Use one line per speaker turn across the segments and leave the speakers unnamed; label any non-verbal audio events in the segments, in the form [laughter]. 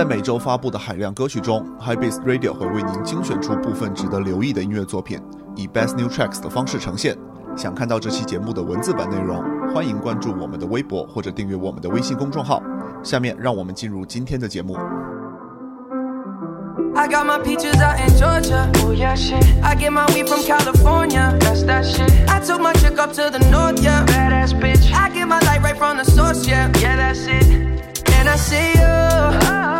在每周发布的海量歌曲中，High Beats Radio 会为您精选出部分值得留意的音乐作品，以 Best New Tracks 的方式呈现。想看到这期节目的文字版内容，欢迎关注我们的微博或者订阅我们的微信公众号。下面让我们进入今天的节目。
I got my peaches out in Georgia. Oh yeah, shit. I get my weed from California. That's that shit. I took my chick up to the north, yeah. Badass bitch. I get my light right from the source, yeah. Yeah, that's it. And I see you.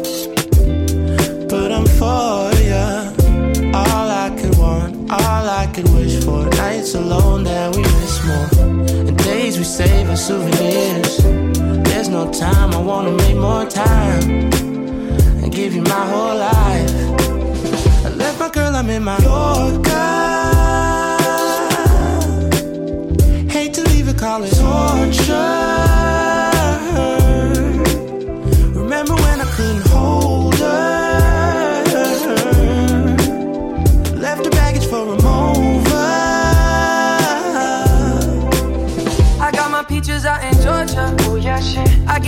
alone that we miss more, and days we save as souvenirs. There's no time, I wanna make more time and give you my whole life. I left my girl, I'm in my Yorker. Hate to leave it, call torture.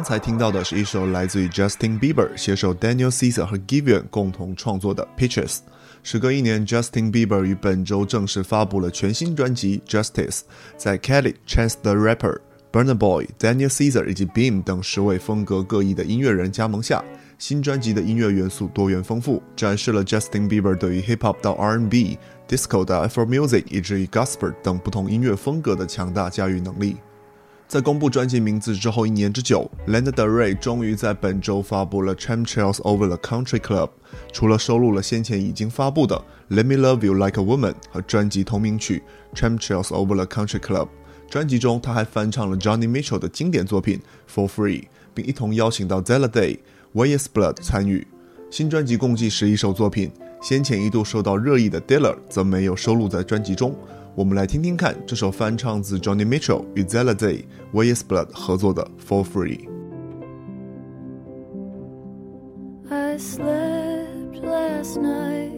刚才听到的是一首来自于 Justin Bieber 携手 Daniel Caesar 和 Giveon 共同创作的 Pictures。时隔一年，Justin Bieber 于本周正式发布了全新专辑 Justice。在 Kelly、Chance the Rapper、Burna Boy、Daniel Caesar 以及 Beam 等十位风格各异的音乐人加盟下，新专辑的音乐元素多元丰富，展示了 Justin Bieber 对于 Hip Hop 到 R&B、Disco 到 Afro Music 以至于 Gospel 等不同音乐风格的强大驾驭能力。在公布专辑名字之后一年之久，Lana Del Rey 终于在本周发布了《Chemtrails Over the Country Club》。除了收录了先前已经发布的《Let Me Love You Like a Woman》和专辑同名曲《Chemtrails Over the Country Club》，专辑中他还翻唱了 Johnny Mitchell 的经典作品《For Free》，并一同邀请到 ZELA Day、Weyes Blood 参与。新专辑共计十一首作品，先前一度受到热议的《Diller》则没有收录在专辑中。我们来听听看这首翻唱自 Joni Mitchell 与 Zella Day、Wes Blood 合作的《For Free》。
I slept last night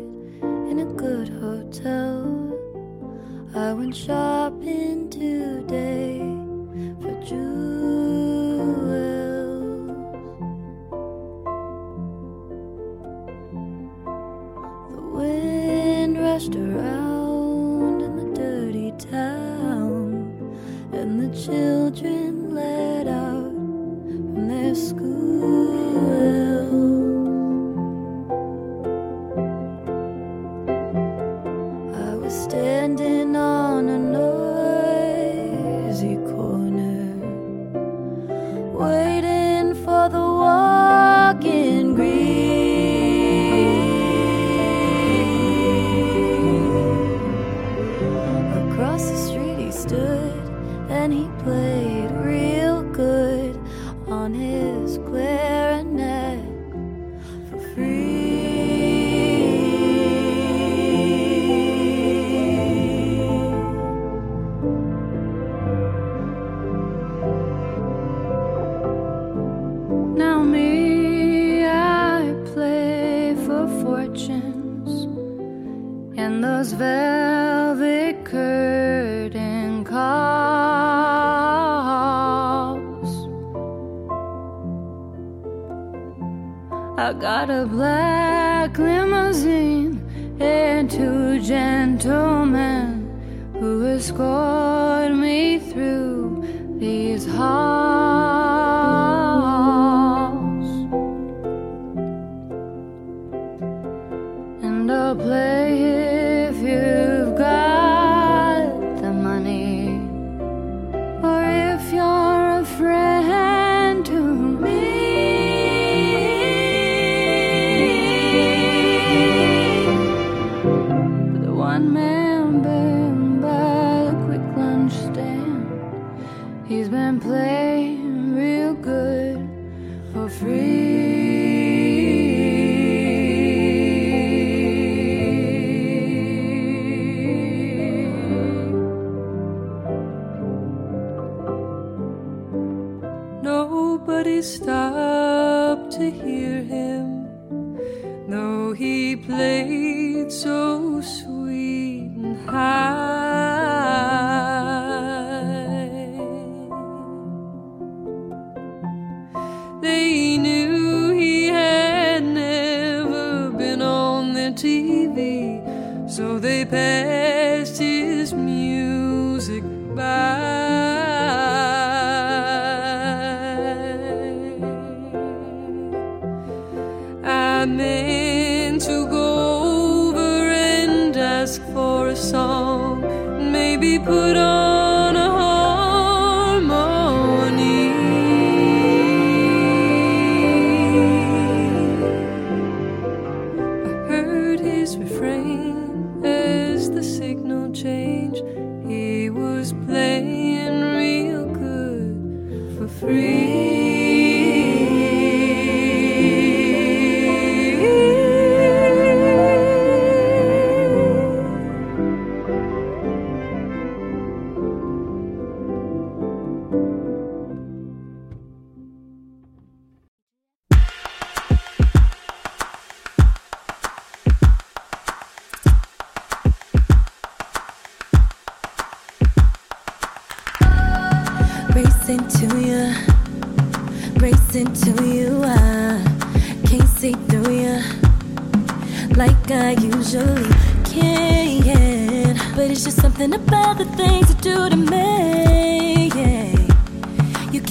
in a good hotel. I went shopping today for jewels. The wind rushed around. The children let out from their school. I meant to go over and ask for a song, maybe put on.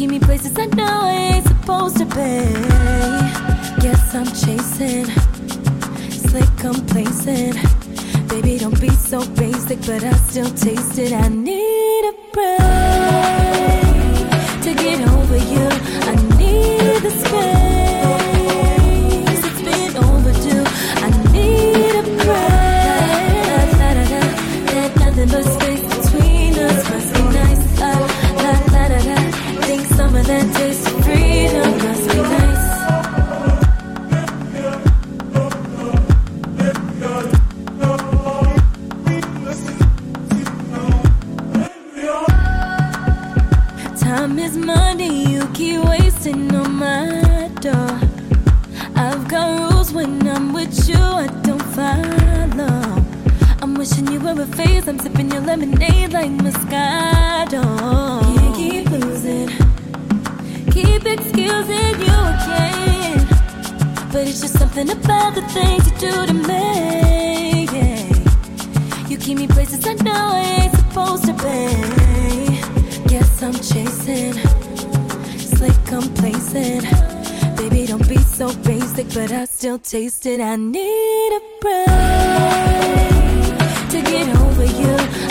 taking me places I know I ain't supposed to be. Guess I'm chasing, slick complacent. Baby, don't be so basic, but I still taste it. I need a break to get over you. I need the space. lemonade like Moscato. Can't keep losing, keep excusing you again. But it's just something about the things you do to me. Yeah. You keep me places I know I ain't supposed to be. Guess I'm chasing, slick complacent. Baby, don't be so basic, but I still taste it. I need a break to get over you.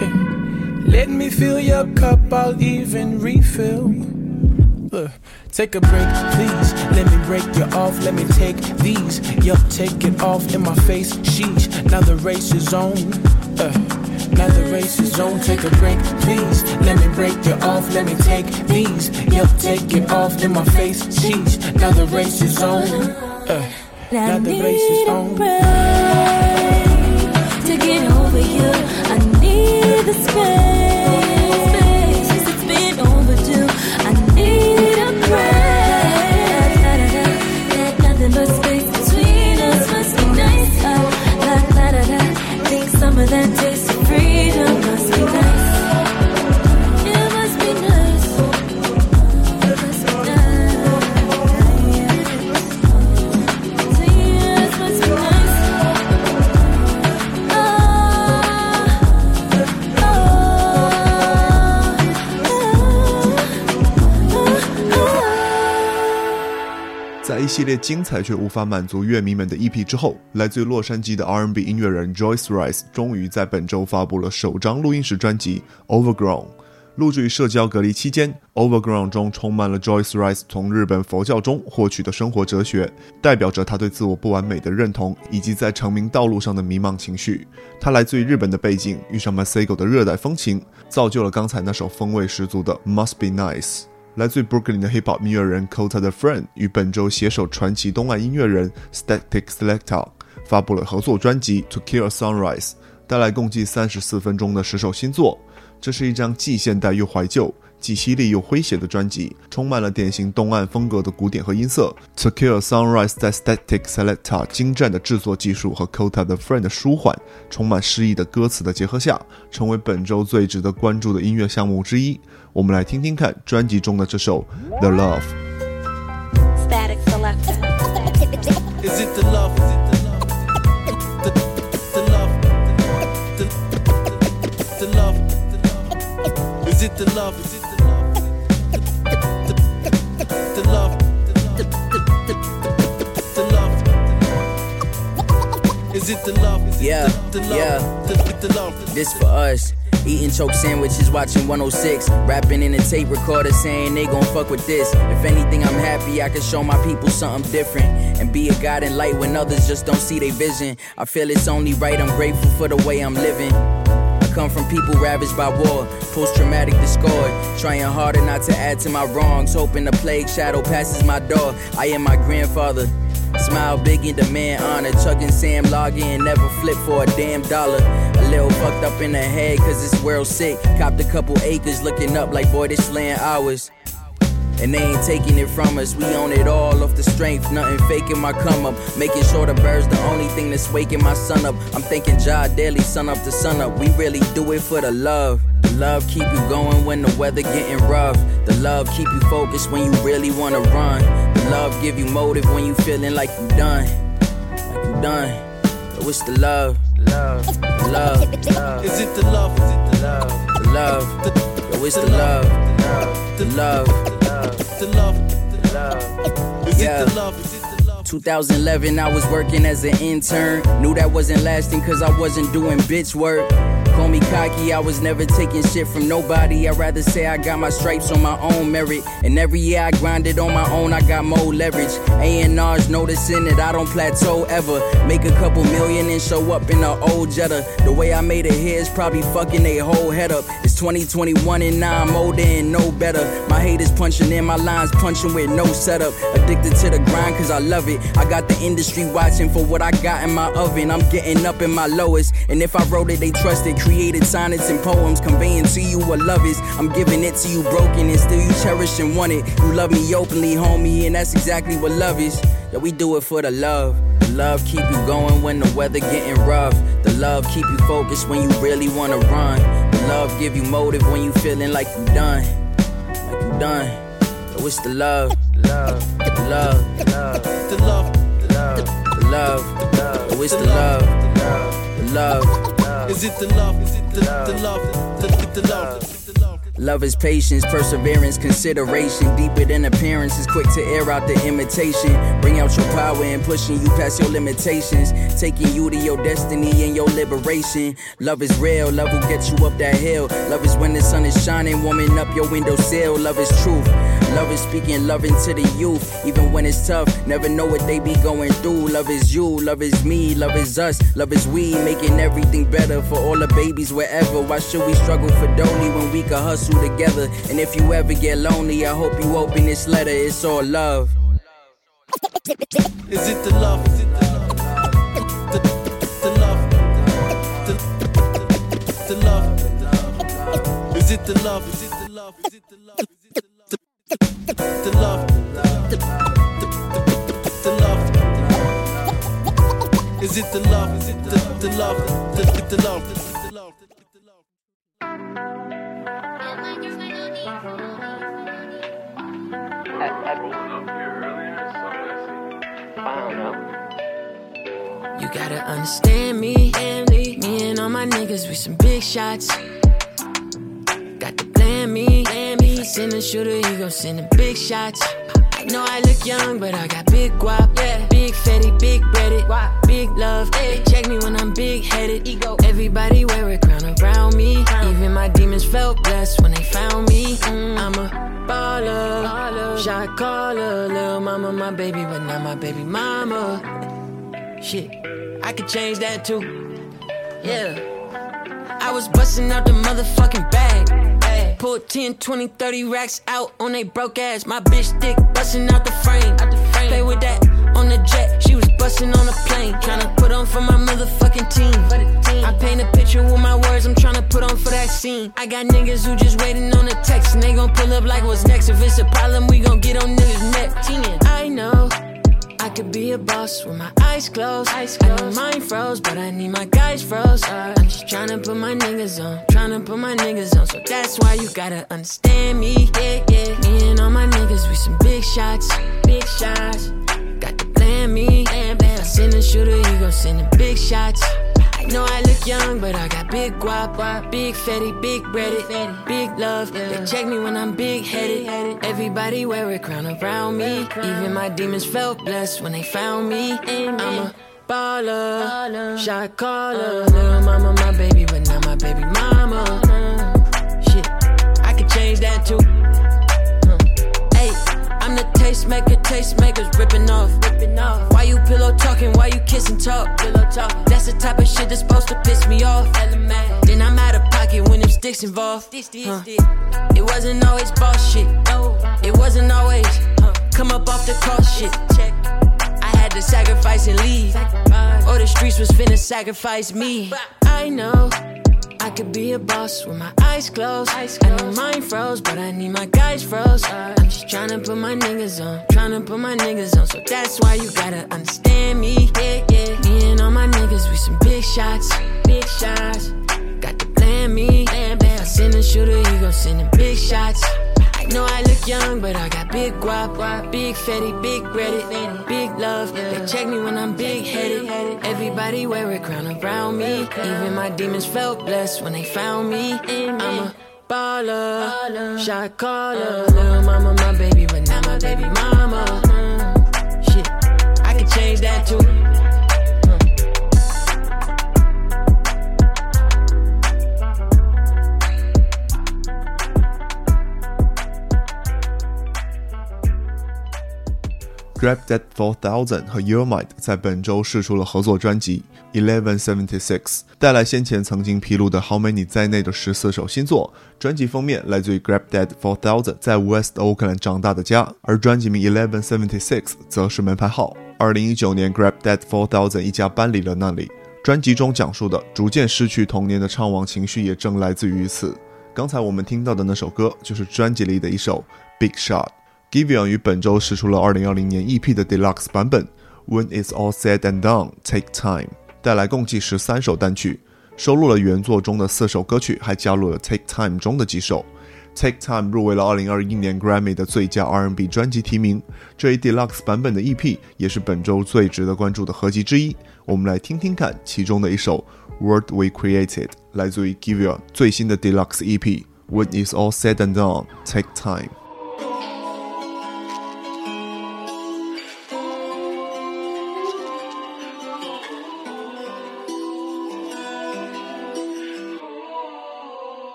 Let me fill your cup, I'll even refill. Uh, take a break, please. Let me break you off. Let me take these. Yup, take it off in my face. Sheesh, now the race is on. Uh, now the race is on. Take a break, please. Let me break you off. Let me take these. Yup, take it off in my face. Sheesh, now the race is on. Uh, now the race is on.
To get over you, I
列精彩却无法满足乐迷们的 EP 之后，来自于洛杉矶的 R&B 音乐人 Joyce Rice 终于在本周发布了首张录音室专辑《Overgrown》。录制于社交隔离期间，《Overgrown》中充满了 Joyce Rice 从日本佛教中获取的生活哲学，代表着他对自我不完美的认同以及在成名道路上的迷茫情绪。他来自于日本的背景，遇上 Masego 的热带风情，造就了刚才那首风味十足的《Must Be Nice》。来自于 Brooklyn 的 Hip Hop 音乐人 Kota the Friend 与本周携手传奇东岸音乐人 Static Selector 发布了合作专辑《To Kill Sunrise》，带来共计三十四分钟的十首新作。这是一张既现代又怀旧、既犀利又诙谐的专辑，充满了典型东岸风格的鼓点和音色。To Kill a Sunrise 在 Static Selector 精湛的制作技术和 Kota the Friend 的舒缓、充满诗意的歌词的结合下，成为本周最值得关注的音乐项目之一。我们来听听看专辑中的这首《The Love》。
Static.
Is it the love? The, the love? The, the love? Is it the love? Is it the love? Is it the love? Is it
Yeah,
the, the love?
yeah.
The, the love?
This for us. Eating choke sandwiches, watching 106. Rapping in a tape recorder saying they gon' fuck with this. If anything, I'm happy I can show my people something different. And be a guiding light when others just don't see their vision. I feel it's only right, I'm grateful for the way I'm living. I come from people ravaged by war, post traumatic discord. Trying harder not to add to my wrongs, hoping the plague shadow passes my door. I am my grandfather. Smile big and demand honor. Chugging Sam logging, never flip for a damn dollar. A little fucked up in the head, cause this world sick. Copped a couple acres, looking up like boy, this land ours. And they ain't taking it from us. We own it all off the strength. Nothing faking my come up. Making sure the birds the only thing that's waking my son up. I'm thinking Ja daily, sun up to sun up. We really do it for the love. The love keep you going when the weather getting rough. The love keep you focused when you really wanna run. The love give you motive when you feeling like you done. Like you done. But what's the love? Love. Love. love.
Is it the love? Is it the love?
The love.
The,
Yo, it's the love. The love.
the love? The love? Is
Yeah.
it the love? Is it the love?
2011, I was working as an intern. Knew that wasn't lasting cause I wasn't doing bitch work. Call me cocky, I was never taking shit from nobody. I'd rather say I got my stripes on my own merit. And every year I grinded on my own, I got more leverage. A&R's noticing that I don't plateau ever. Make a couple million and show up in an old Jetta. The way I made it here is probably fucking they whole head up. It's 2021 and now I'm older and no better. My haters punching in, my lines punching with no setup. Addicted to the grind cause I love it. I got the industry watching for what I got in my oven. I'm getting up in my lowest. And if I wrote it, they trust trusted. Created sonnets and poems conveying to you what love is. I'm giving it to you broken and still you cherish and want it. You love me openly, homie, and that's exactly what love is. Yeah, we do it for the love. The love keep you going when the weather getting rough. The love keep you focused when you really wanna run. The love give you motive when you feeling like you done. Like you done. Yeah, what's the love? Love. The love.
The love?
The love. The love. Yeah, what's the love? The love.
Is it the love? Is it the, love? The, the, the love? The, the love?
Love is patience, perseverance, consideration. Deeper than appearance is quick to air out the imitation. Bring out your power and pushing you past your limitations. Taking you to your destiny and your liberation. Love is real, love will get you up that hill. Love is when the sun is shining, warming up your windowsill. Love is truth. Love is speaking love into the youth. Even when it's tough, never know what they be going through. Love is you, love is me, love is us, love is we. Making everything better for all the babies wherever. Why should we struggle for Dolly when we can hustle together? And if you ever get lonely, I hope you open this letter. It's all love.
Is it the love? Is it the love? The, love. The love? Is it the love? Is it the love? Is it the love? The, the love. The, the, the, the love. Is it the love? Is it the, the love? The, the, the love. The, the love. The, the love.
You gotta understand me, and me. Me and all my niggas, we some big shots. Send a shooter, he gon' send a big shot. I know I look young, but I got big guap, yeah. Big fatty, big breaded, big love. They check me when I'm big headed. Ego. Everybody wear a crown around me. Even my demons felt blessed when they found me. Mm, I'm a baller, shot caller, little mama, my baby, but not my baby mama. Shit, I could change that too. Yeah. I was busting out the motherfucking bag. Pulled 10, 20, 30 racks out on they broke ass. My bitch dick busting out the frame. Play with that on the jet. She was busting on a plane. Tryna put on for my motherfucking team. I paint a picture with my words. I'm tryna put on for that scene. I got niggas who just waiting on a text. And they gon' pull up like what's next. If it's a problem, we gon' get on niggas' neck. I know. I could be a boss with my eyes closed. Eyes closed. I know mine froze, but I need my guys froze. I'm just tryna put my niggas on, tryna put my niggas on. So that's why you gotta understand me. Yeah, yeah. Me and all my niggas, we some big shots, big shots. Got to plan me. Bam, bam. I send a shooter, he gon' send the big shots. Know I look young, but I got big guap, guap big fatty, big breaded, big love. They check me when I'm big headed. Everybody wear a crown around me. Even my demons felt blessed when they found me. I'm a baller, shot caller, little mama, my baby, but not my baby mama. Shit, I could change that too. Tastemaker, tastemakers ripping off, ripping off. Why you pillow talking? Why you kissing talk? Pillow talking. That's the type of shit that's supposed to piss me off. Then I'm out of pocket when them sticks involved. Huh. It wasn't always boss shit. No. It wasn't always come up off the cross shit. Check. I had to sacrifice and leave, or the streets was finna sacrifice me. But I know. I could be a boss with my eyes closed. I know mine froze, but I need my guys froze. I'm just tryna put my niggas on, tryna put my niggas on. So that's why you gotta understand me. Yeah, yeah. Me and all my niggas, we some big shots, big shots. Got to plan me. Bam, bam. I send a shooter, he gon' send the big shots. Know I look young, but I got big guap, guap big fatty, big breaded, big love. They check me when I'm big headed. Everybody wear a crown around me. Even my demons felt blessed when they found me. I'm a baller, shot caller, little mama, my baby, but not my baby mama. Shit, I could change that too.
Grab That Four Thousand 和 Your Mind 在本周试出了合作专辑 Eleven Seventy Six，带来先前曾经披露的 How Many 在内的十四首新作。专辑封面来自于 Grab That Four Thousand 在 West Oakland 长大的家，而专辑名 Eleven Seventy Six 则是门牌号。二零一九年，Grab That Four Thousand 一家搬离了那里。专辑中讲述的逐渐失去童年的怅惘情绪，也正来自于此。刚才我们听到的那首歌，就是专辑里的一首 Big Shot。Givion 于本周试出了2020年 EP 的 Deluxe 版本，When It's All Said and Done, Take Time，带来共计十三首单曲，收录了原作中的四首歌曲，还加入了 Take Time 中的几首。Take Time 入围了2021年 Grammy 的最佳 R&B 专辑提名。这一 Deluxe 版本的 EP 也是本周最值得关注的合集之一。我们来听听看其中的一首 World We Created，来自于 Givion 最新的 Deluxe EP When it's all said and done, take time.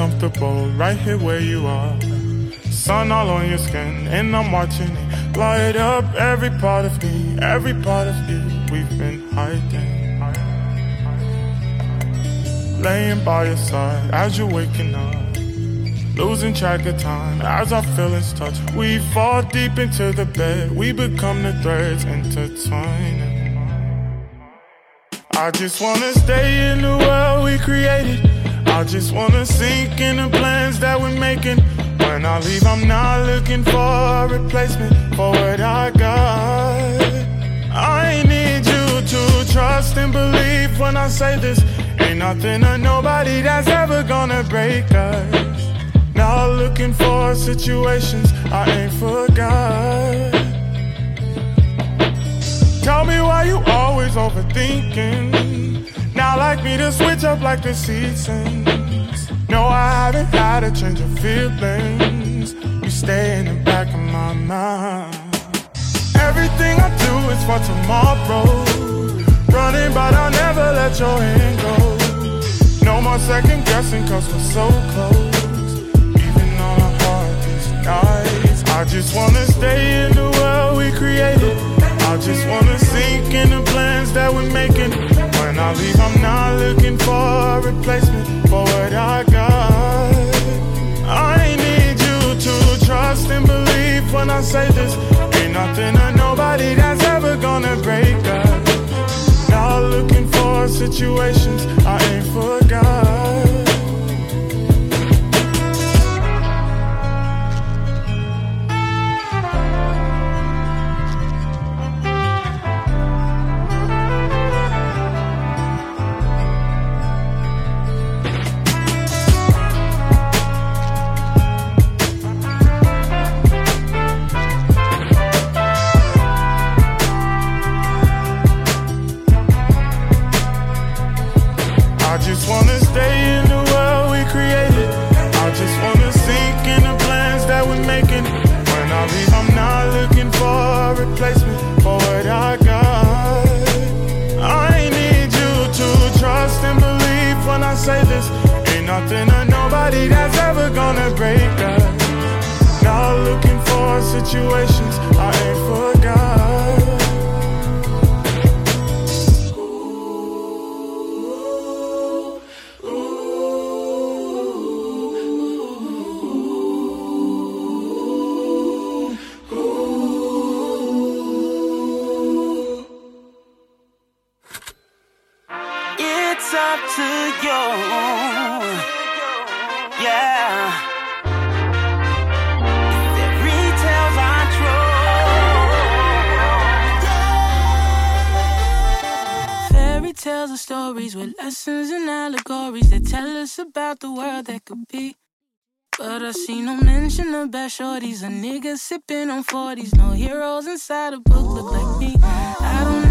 Comfortable right here where you are. Sun all on your skin, and I'm watching it light up every part of me, every part of you. We've been hiding. Laying by your side as you're waking up. Losing track of time as our feelings touch. We fall deep into the bed, we become the threads intertwining. I just wanna stay in the world we created. I just wanna sink in the plans that we're making. When I leave, I'm not looking for a replacement for what I got. I need you to trust and believe when I say this. Ain't nothing or nobody that's ever gonna break us. Not looking for situations I ain't forgot. Tell me why you always overthinking. Now like me to switch up like the seasons. No, I haven't had a change of feelings. You stay in the back of my mind. Everything I do is for tomorrow. Running, but I'll never let your hand go. No more second guessing, cause we're so close. Even on our hardest nights. I just wanna stay in the world we created. I just wanna sink in the plans that we're making. I leave, I'm not looking for a replacement for what I got. I need you to trust and believe when I say this. Ain't nothing or nobody that's ever gonna break us. Not looking for a I
up to you. Yeah. Tales are stories with lessons and allegories that tell us about the world that could be. But I see no mention of bad shorties or niggas sipping on 40s. No heroes inside a book look like me. I don't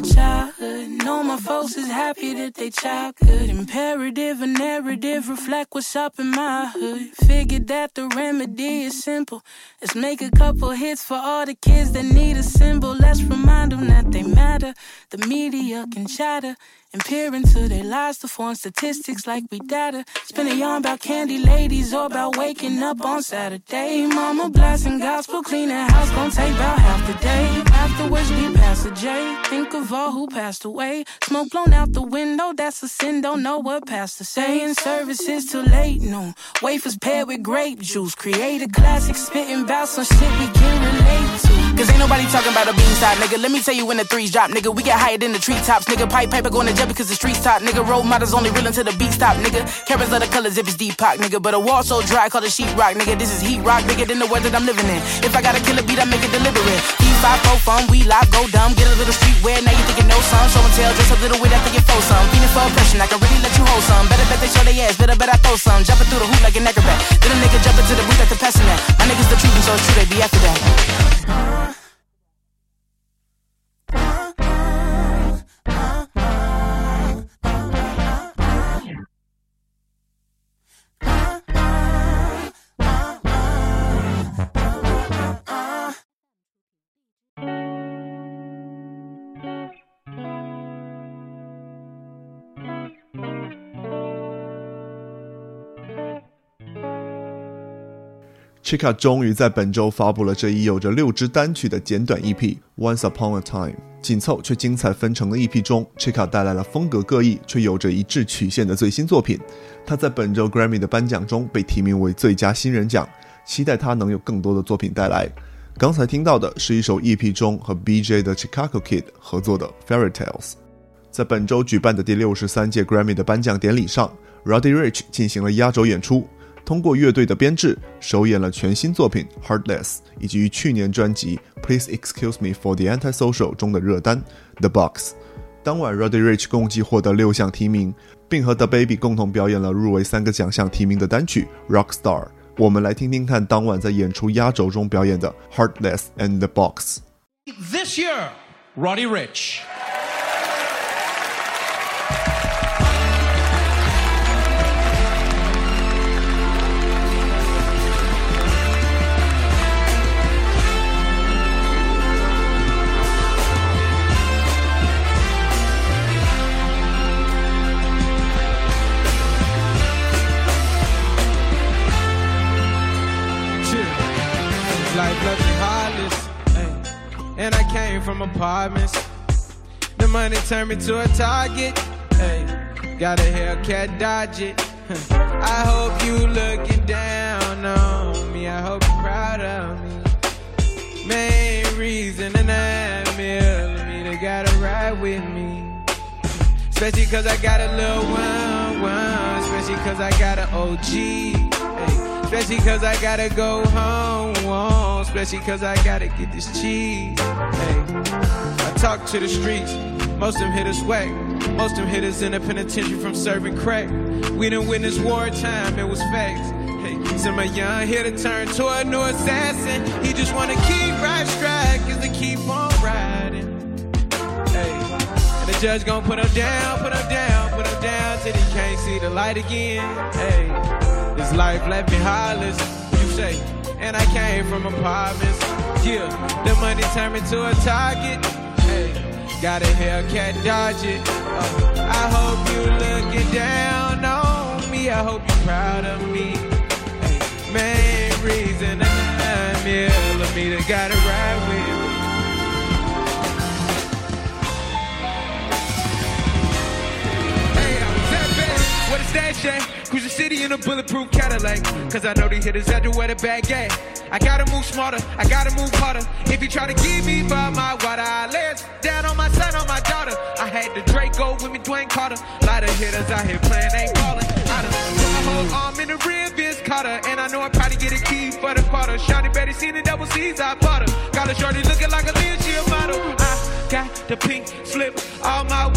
my childhood. No, my folks is happy that they child good. Imperative and narrative reflect what's up in my hood. Figured that the remedy is simple. Let's make a couple hits for all the kids that need a symbol. Let's remind them that they matter. The media can chatter and peer into their lives to form statistics like we data. Spin a yarn about candy ladies or about waking up on Saturday. Mama blasting gospel, clean the house, gon' take about half the day. Afterwards, we pass the J. Think of all who passed away. Smoke blown out the window, that's a sin, don't know what pastor saying. Services too late, no. Wafers paired with grape juice. Create a classic, spitting about some shit we can relate to.
Cause ain't nobody talking about a bean side, nigga. Let me tell you when the threes drop, nigga. We get higher than the treetops, nigga. Pipe paper going to jail because the streets top, nigga. Role models only real until the beat stop, nigga. Carrots of the colors if it's Deepak, nigga. But a wall so dry, call it sheet rock, nigga. This is heat rock, bigger than the weather that I'm living in. If I gotta kill a beat, I make it deliberate. E5 pro fun, we live, go dumb, get a little streetwear. Now you thinking no some, show and tell, dress a little weird after you throw some. Feeling for oppression, I can really let you hold some. Better bet they show they ass, better bet I throw some. Jumping through the hoop like an acrobat. Then a nigga jump into the booth at the passing that. My niggas the truth, and so it's true they be after that.
Chika 终于在本周发布了这一有着六支单曲的简短 EP《Once Upon a Time》。紧凑却精彩纷呈的 EP 中，Chika 带来了风格各异却有着一致曲线的最新作品。他在本周 Grammy 的颁奖中被提名为最佳新人奖，期待他能有更多的作品带来。刚才听到的是一首 EP 中和 BJ 的 Chicago Kid 合作的《Fairy Tales》。在本周举办的第六十三届 Grammy 的颁奖典礼上，Roddy Rich 进行了压轴演出。通过乐队的编制，首演了全新作品《Heartless》，以及去年专辑《Please Excuse Me for the Antisocial》中的热单《The Box》。当晚，Roddy Rich 共计获得六项提名，并和 The Baby 共同表演了入围三个奖项提名的单曲《Rockstar》。我们来听听看当晚在演出压轴中表演的《Heartless and the Box》。
This year, Roddy Rich.
Life left me heartless. Ay. And I came from apartments. The money turned me to a target. Ay. Got a Hellcat, dodge it. [laughs] I hope you looking down on me. I hope you're proud of me. Main reason and that millimeter gotta ride with me. Especially cause I got a little one, one. Especially cause I got an OG. Especially cause I gotta go home. Especially cause I gotta get this cheese. Hey, I talk to the streets, most of them hit us whack. Most of them hit us in the penitentiary from serving crack. We didn't witness wartime, it was facts. Hey, some of young here to turn to a new assassin. He just wanna keep right strike, cause they keep on riding. Hey, and the judge gon' put him down, put him down, put him down till he can't see the light again. Hey, this life left me heartless. You say, and I came from apartments. Yeah, the money turned me to a target. Hey, got a Hellcat, dodge it. Uh, I hope you looking down on me. I hope you're proud of me. Hey, main reason a millimeter gotta ride with. Hey, I was that bad. What is that shit? Cruise the city in a bulletproof Cadillac. Cause I know the hitters out there where the bag at. I gotta move smarter, I gotta move harder. If you try to give me by my water, I it down on my son, on my daughter. I had the Draco with me, Dwayne Carter. Lot of hitters out here playing, ain't ballin'. I done put my whole arm in the rear, Vince Carter. And I know I probably get a key for the quarter. Shawty Betty seen the double C's, I bought her. Got a shorty looking like a Lynn, model. I got the pink slip, all my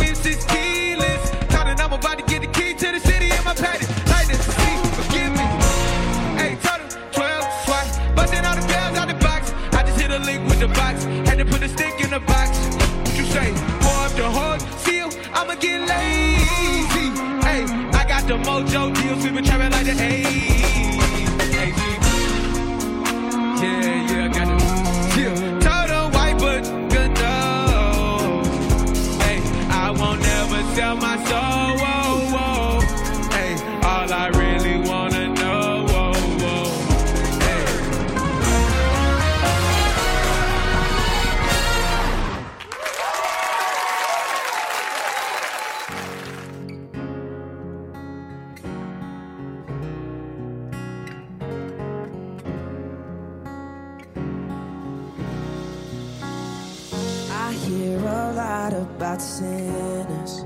hear a lot about sinners.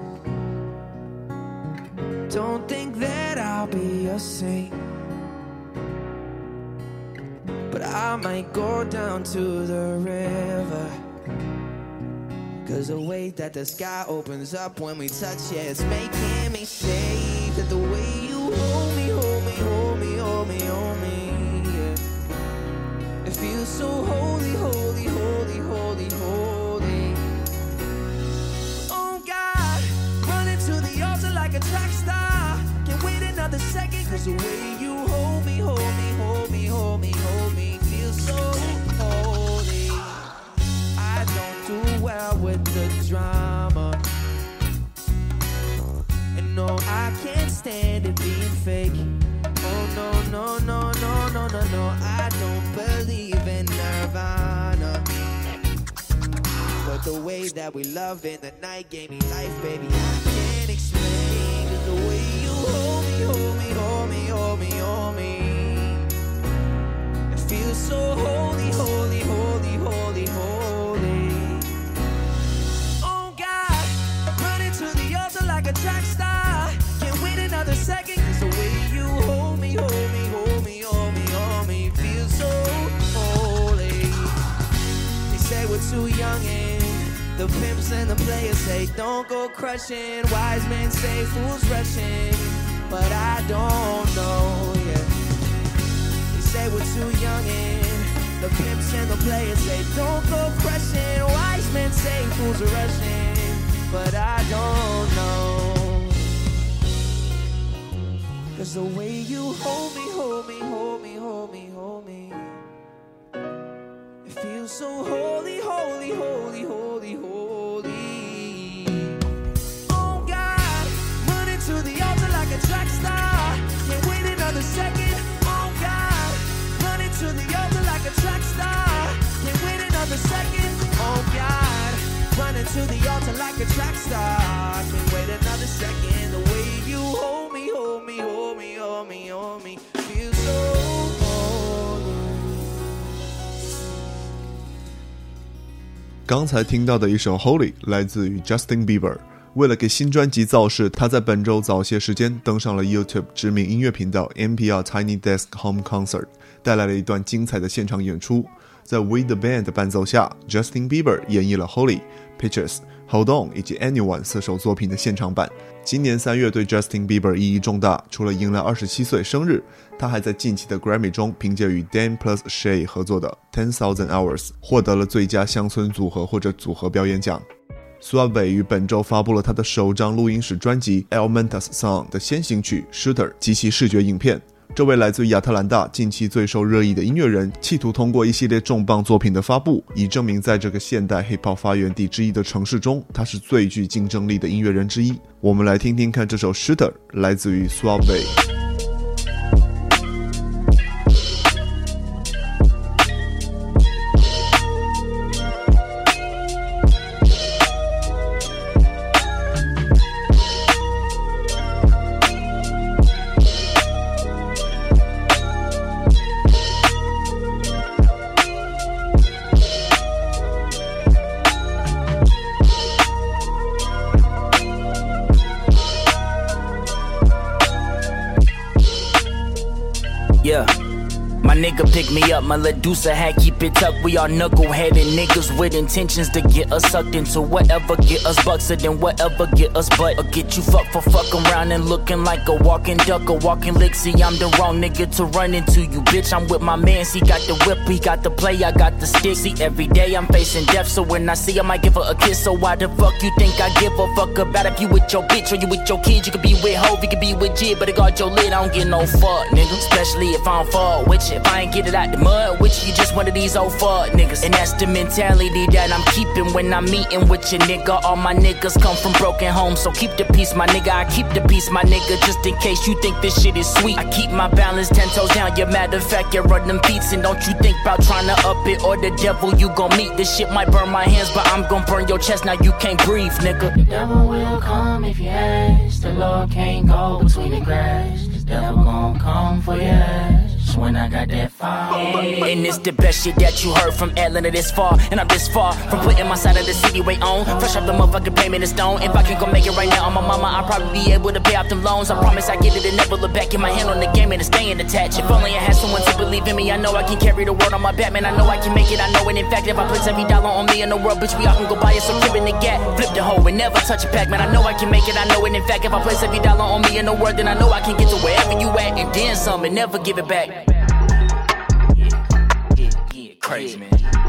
Don't think that I'll be a saint. But I might go down to the river. Cause the way that the sky opens up when we touch it, it's making me say that the way you hold me, hold me, hold me, hold me, hold me. Yeah. It feels so holy, holy, holy, holy, holy. like a track star. Can't wait another second, cause the way you hold me, hold me, hold me, hold me, hold me, feels so holy. I don't do well with the drama. And no, I can't stand it being fake. Oh, no, no, no, no, no, no, no, I don't believe in Nirvana. But the way that we love in the night gave me life, baby. I can't explain. Me. It feels so holy, holy, holy, holy, holy. Oh God, running to the altar like a track star. Can't wait another second. The way you hold me, hold me, hold me, hold me, hold me. Feels so holy. They say we're too young and the pimps and the players say don't go crushing. Wise men say fools rushing, but I don't know. They we're too young and the pimps and the players say don't go crushing. Wise men say fools are rushing, but I don't know. Cause the way you hold me, hold me, hold me, hold me, hold me. It feels so holy, holy, holy, holy. To the altar like a track star. Can't wait another second. The way you hold me, hold me, hold me, hold me, hold me. Feels so holy.
刚才听到的一首《Holy》来自于 Justin Bieber。为了给新专辑造势，他在本周早些时间登上了 YouTube 知名音乐频道 NPR Tiny Desk Home Concert，带来了一段精彩的现场演出。在 We the Band 的伴奏下，Justin Bieber 演绎了《Holy》、Pictures、Hold On 以及 Anyone 四首作品的现场版。今年三月对 Justin Bieber 意义重大，除了迎来二十七岁生日，他还在近期的 Grammy 中凭借与 Dan Plus Shay 合作的 Ten Thousand Hours 获得了最佳乡村组合或者组合表演奖。苏阿伟于本周发布了他的首张录音室专辑《Elementus Song》的先行曲《Shooter》及其视觉影片。这位来自于亚特兰大、近期最受热议的音乐人，企图通过一系列重磅作品的发布，以证明在这个现代 hip hop 发源地之一的城市中，他是最具竞争力的音乐人之一。我们来听听看这首《Shooter》，来自于
Swae My nigga pick me up, my Ledusa hat keep it tucked. We all knuckle-headed niggas with intentions to get us sucked into whatever, get us bucks, and then whatever, get us butt. Or get you fucked for fucking around and looking like a walking duck, a walking. See, I'm the wrong nigga to run into you, bitch. I'm with my man, he got the whip, he got the play, I got the stick. See, every day I'm facing death, so when I see I might give her a kiss. So why the fuck you think I give a fuck about if you with your bitch or you with your kids? You could be with Hove, you could be with Jid, but it got your lid, I don't get no fuck, nigga. Especially if I don't fall with you. If I ain't get it out the mud with you, you just one of these old fuck niggas. And that's the mentality that I'm keeping when I'm meeting with your nigga. All my niggas come from broken homes, so keep the peace, my nigga. I keep the peace, my nigga, just in case you think this shit is sweet. I keep my balance ten toes down. Yeah, matter of fact, you run them beats, and don't you think about trying to up it or the devil you gon' meet. This shit might burn my hands, but I'm gon' burn your chest. Now you can't breathe, nigga.
The devil will come if you ask. The Lord can't go between the grass. The devil gon' come for ass when I got that fire.
And it's the best shit that you heard from Atlanta this far. And I'm this far from putting my side of the city way on. Fresh off the motherfucking payment in stone. If I can go make it right now on my mama, I'll probably be able to pay off them loans. I promise I get it and never look back. Get my hand on the game and it's staying attached. If only I had someone to believe in me, I know I can carry the world on my back, man. I know I can make it. I know it. In fact, if I place every dollar on me in the world, bitch, we all can go buy it. a crib in the gap. Flip the hoe and never touch a pack, man. I know I can make it. I know it. In fact, if I place every dollar on me in the world, then I know I can get to wherever you at and then some and never give it back. Crazy man.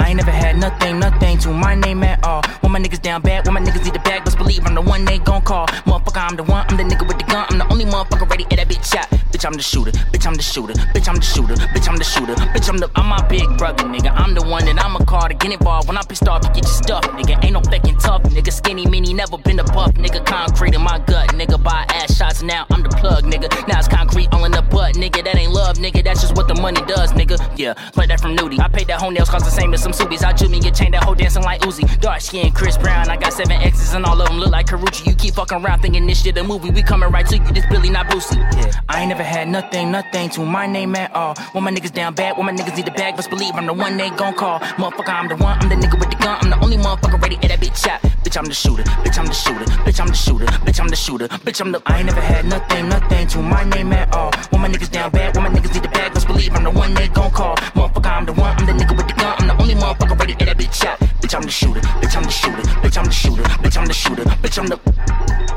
I ain't never had nothing, nothing to my name at all. When my niggas down bad, when my niggas need the bag, best believe I'm the one they gon' call. Motherfucker, I'm the one, I'm the nigga with the gun, I'm the only motherfucker ready at that bitch shot. Bitch, I'm the shooter, bitch, I'm the shooter, bitch, I'm the shooter, bitch, I'm the shooter, bitch, I'm the, I'm my big brother, nigga. I'm the one that I'ma call to get involved. When I'm pissed off, you get your stuff, nigga. Ain't no faking tough, nigga. Skinny, mini, never been a buff, nigga. Concrete in my gut, nigga. Buy ass shots now, I'm the plug. nigga. Now it's concrete all in the butt, nigga. That ain't love, nigga. That's just what the money does, nigga. Yeah, play that from Nudie. I paid that whole nails cost the same as some Subies. I me get chained that whole dancing like Uzi. Dark skin, Chris Brown. I got seven X's and all of them look like Karrueche. You keep fucking around thinking this shit a movie. We coming right to you. This Billy, not Boosie. Yeah, I ain't never had nothing, nothing to my name at all. When my niggas down bad, when my niggas need a bag, best believe I'm the one they gon' call. Motherfucker, I'm the one. I'm the nigga with the gun. I'm the only motherfucker ready at that bitch shot. Bitch, I'm the shooter. Bitch, I'm the shooter. Bitch, I'm the shooter. Bitch, I'm the shooter. Bitch, I'm the. I ain't never had nothing, nothing to my name at all. When my niggas down bad, when my niggas need the bag, best believe I'm the one they gon' call. Motherfucker, I'm the one. I'm the nigga with the gun. I'm the only motherfucker ready at that bitch shot. Bitch, I'm the shooter. Bitch, I'm the shooter. Bitch, I'm the shooter. Bitch, I'm the shooter. Bitch, I'm the.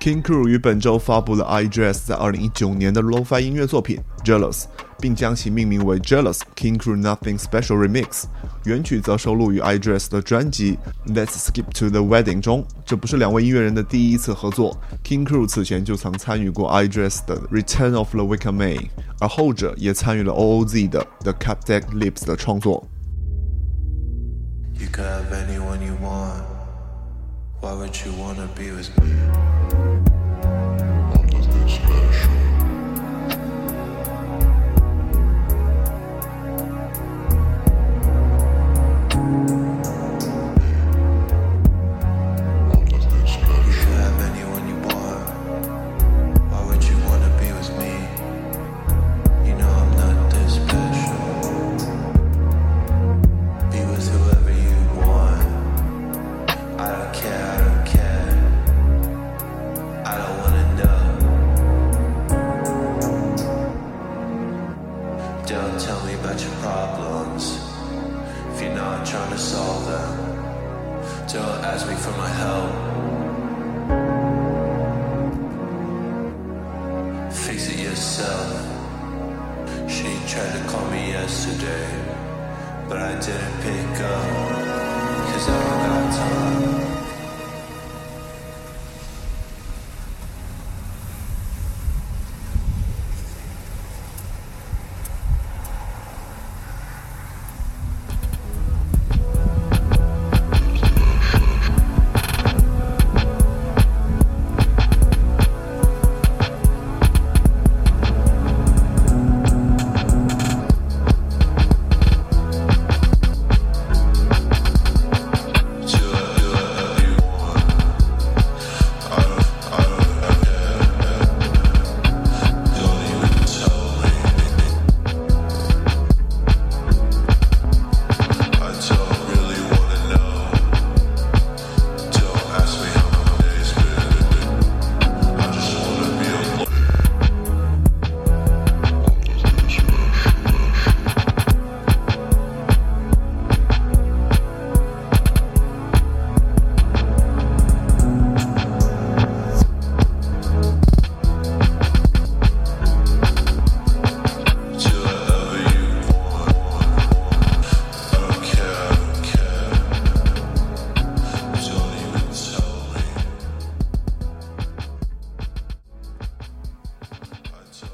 King Crew 于本周发布了 iDress 在二零一九年的 Lo-Fi 音乐作品 Jealous，并将其命名为 Jealous King Crew Nothing Special Remix。原曲则收录于 iDress 的专辑 Let's Skip to the Wedding 中。这不是两位音乐人的第一次合作，King Crew 此前就曾参与过 iDress 的 Return of the Wicked May，而后者也参与了 OOZ 的 The Capdeck Lips 的创作。
You could have anyone you want. Why would you wanna be with me?